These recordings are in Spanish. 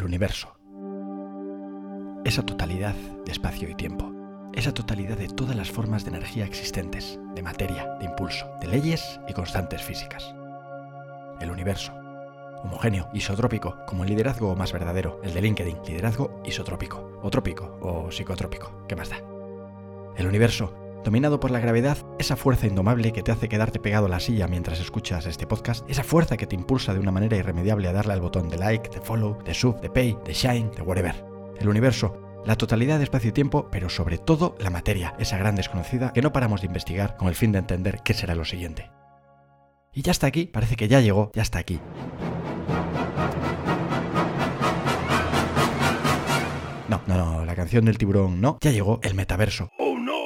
el universo. Esa totalidad de espacio y tiempo. Esa totalidad de todas las formas de energía existentes, de materia, de impulso, de leyes y constantes físicas. El universo. Homogéneo, isotrópico, como el liderazgo más verdadero, el de LinkedIn, liderazgo isotrópico, o trópico, o psicotrópico, ¿qué más da? El universo, dominado por la gravedad, esa fuerza indomable que te hace quedarte pegado a la silla mientras escuchas este podcast, esa fuerza que te impulsa de una manera irremediable a darle al botón de like, de follow, de sub, de pay, de shine, de whatever. El universo, la totalidad de espacio y tiempo, pero sobre todo la materia, esa gran desconocida que no paramos de investigar con el fin de entender qué será lo siguiente. Y ya está aquí, parece que ya llegó, ya está aquí. No, no, no, la canción del tiburón no, ya llegó el metaverso.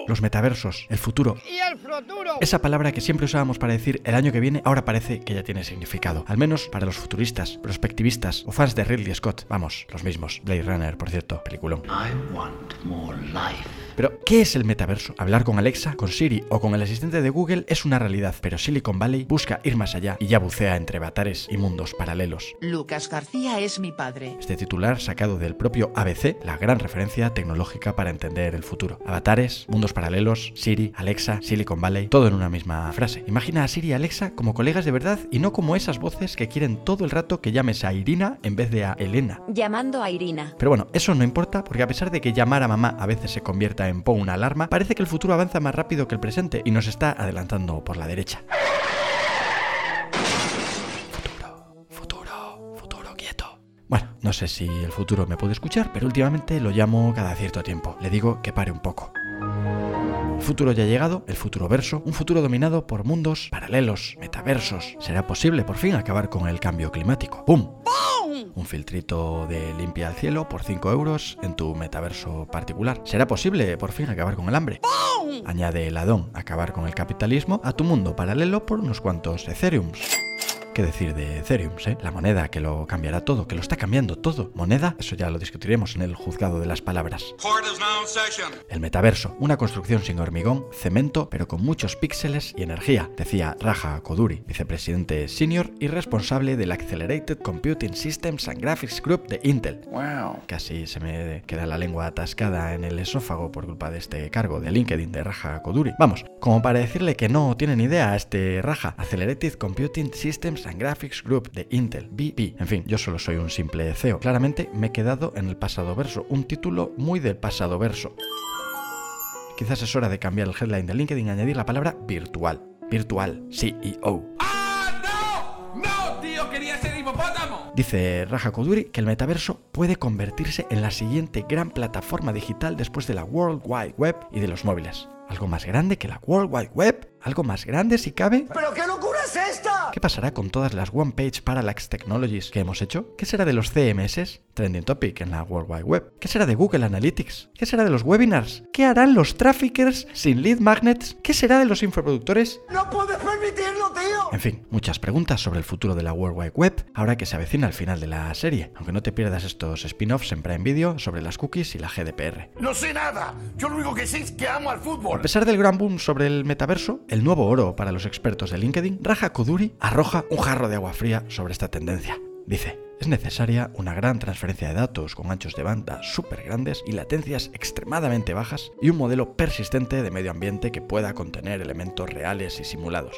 Los metaversos, el futuro. ¡Y el futuro! Esa palabra que siempre usábamos para decir el año que viene, ahora parece que ya tiene significado. Al menos para los futuristas, prospectivistas o fans de Ridley Scott. Vamos, los mismos. Blade Runner, por cierto, peliculón. I want more life. Pero, ¿qué es el metaverso? Hablar con Alexa, con Siri o con el asistente de Google es una realidad, pero Silicon Valley busca ir más allá y ya bucea entre avatares y mundos paralelos. Lucas García es mi padre. Este titular sacado del propio ABC, la gran referencia tecnológica para entender el futuro. Avatares, mundos paralelos, Siri, Alexa, Silicon Valley, todo en una misma frase. Imagina a Siri y Alexa como colegas de verdad y no como esas voces que quieren todo el rato que llames a Irina en vez de a Elena. Llamando a Irina. Pero bueno, eso no importa porque a pesar de que llamar a mamá a veces se convierta en pon una alarma, parece que el futuro avanza más rápido que el presente y nos está adelantando por la derecha. Futuro, futuro, futuro quieto. Bueno, no sé si el futuro me puede escuchar, pero últimamente lo llamo cada cierto tiempo. Le digo que pare un poco. Futuro ya ha llegado, el futuro verso, un futuro dominado por mundos paralelos, metaversos. ¿Será posible por fin acabar con el cambio climático? ¡Pum! Un filtrito de limpia al cielo por 5 euros en tu metaverso particular. ¿Será posible por fin acabar con el hambre? Añade el adón, acabar con el capitalismo a tu mundo paralelo por unos cuantos Ethereums. ¿Qué decir de Ethereum, eh? La moneda que lo cambiará todo, que lo está cambiando todo. Moneda, eso ya lo discutiremos en el juzgado de las palabras. El metaverso, una construcción sin hormigón, cemento, pero con muchos píxeles y energía, decía Raja Koduri, vicepresidente senior y responsable del Accelerated Computing Systems and Graphics Group de Intel. Wow. Casi se me queda la lengua atascada en el esófago por culpa de este cargo de LinkedIn de Raja Koduri. Vamos, como para decirle que no tiene ni idea a este Raja, Accelerated Computing Systems and Graphics Group de Intel, BP. En fin, yo solo soy un simple CEO. Claramente me he quedado en el pasado verso, un título muy del pasado verso. Quizás es hora de cambiar el headline de LinkedIn y añadir la palabra virtual. Virtual, CEO. ¡No, tío! ¡Quería ser hipopótamo! Dice Raja Koduri que el metaverso puede convertirse en la siguiente gran plataforma digital después de la World Wide Web y de los móviles. ¿Algo más grande que la World Wide Web? ¿Algo más grande si cabe? ¿Pero qué locura es esta? ¿Qué pasará con todas las One Page Parallax Technologies que hemos hecho? ¿Qué será de los CMS? Trending Topic en la World Wide Web. ¿Qué será de Google Analytics? ¿Qué será de los webinars? ¿Qué harán los traffickers sin lead magnets? ¿Qué será de los infoproductores? ¡No puedes permitirlo, tío! En fin, muchas preguntas sobre el futuro de la World Wide Web, ahora que se avecina al final de la serie, aunque no te pierdas estos spin-offs en Prime Video sobre las cookies y la GDPR. ¡No sé nada! Yo lo único que sé es que amo al fútbol. A pesar del gran boom sobre el metaverso, el nuevo oro para los expertos de LinkedIn, Raja Koduri arroja un jarro de agua fría sobre esta tendencia. Dice, es necesaria una gran transferencia de datos con anchos de banda súper grandes y latencias extremadamente bajas y un modelo persistente de medio ambiente que pueda contener elementos reales y simulados.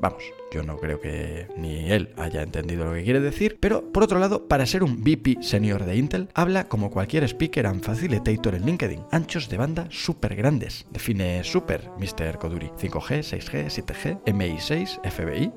Vamos, yo no creo que ni él haya entendido lo que quiere decir, pero por otro lado, para ser un VP senior de Intel, habla como cualquier speaker and facilitator en LinkedIn, anchos de banda súper grandes. Define super, Mr. Koduri. 5G, 6G, 7G, MI6, FBI.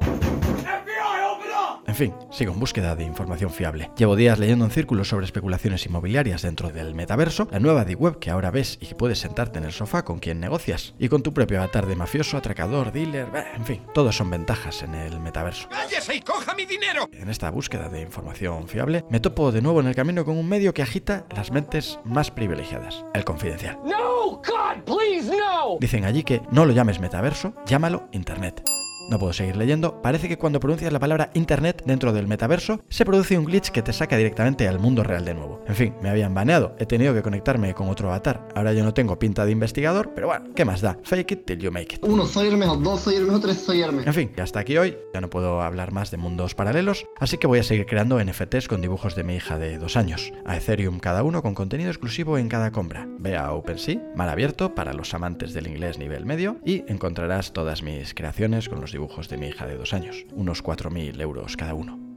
En fin, sigo en búsqueda de información fiable. Llevo días leyendo en círculos sobre especulaciones inmobiliarias dentro del metaverso, la nueva D-Web que ahora ves y que puedes sentarte en el sofá con quien negocias, y con tu propio avatar de mafioso, atracador, dealer, en fin, todos son ventajas en el metaverso. ¡Cállese y coja mi dinero! En esta búsqueda de información fiable, me topo de nuevo en el camino con un medio que agita las mentes más privilegiadas, el confidencial. ¡No! ¡God, please, no! Dicen allí que no lo llames metaverso, llámalo Internet. No puedo seguir leyendo. Parece que cuando pronuncias la palabra Internet dentro del metaverso, se produce un glitch que te saca directamente al mundo real de nuevo. En fin, me habían baneado. He tenido que conectarme con otro avatar. Ahora yo no tengo pinta de investigador, pero bueno, ¿qué más da? Fake it till you make it. Uno, soy Hermes, dos, soy Hermes, tres, soy Hermes. En fin, hasta aquí hoy. Ya no puedo hablar más de mundos paralelos, así que voy a seguir creando NFTs con dibujos de mi hija de dos años. A Ethereum cada uno con contenido exclusivo en cada compra. Ve a OpenSea, mar abierto para los amantes del inglés nivel medio, y encontrarás todas mis creaciones con los dibujos de mi hija de dos años. Unos 4.000 euros cada uno.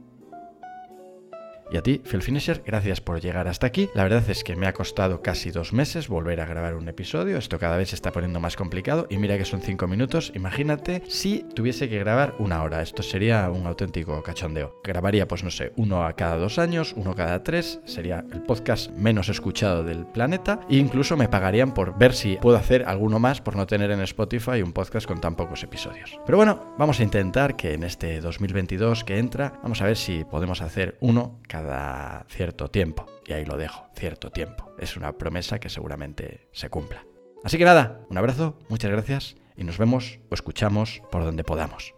Y a ti, Phil Finisher, gracias por llegar hasta aquí. La verdad es que me ha costado casi dos meses volver a grabar un episodio. Esto cada vez se está poniendo más complicado. Y mira que son cinco minutos. Imagínate si tuviese que grabar una hora. Esto sería un auténtico cachondeo. Grabaría, pues no sé, uno a cada dos años, uno cada tres. Sería el podcast menos escuchado del planeta. E incluso me pagarían por ver si puedo hacer alguno más por no tener en Spotify un podcast con tan pocos episodios. Pero bueno, vamos a intentar que en este 2022 que entra, vamos a ver si podemos hacer uno cada cierto tiempo. Y ahí lo dejo, cierto tiempo. Es una promesa que seguramente se cumpla. Así que nada, un abrazo, muchas gracias y nos vemos o escuchamos por donde podamos.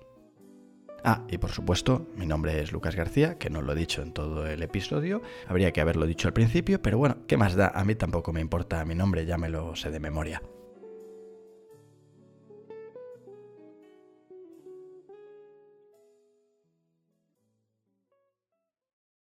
Ah, y por supuesto, mi nombre es Lucas García, que no lo he dicho en todo el episodio, habría que haberlo dicho al principio, pero bueno, ¿qué más da? A mí tampoco me importa mi nombre, ya me lo sé de memoria.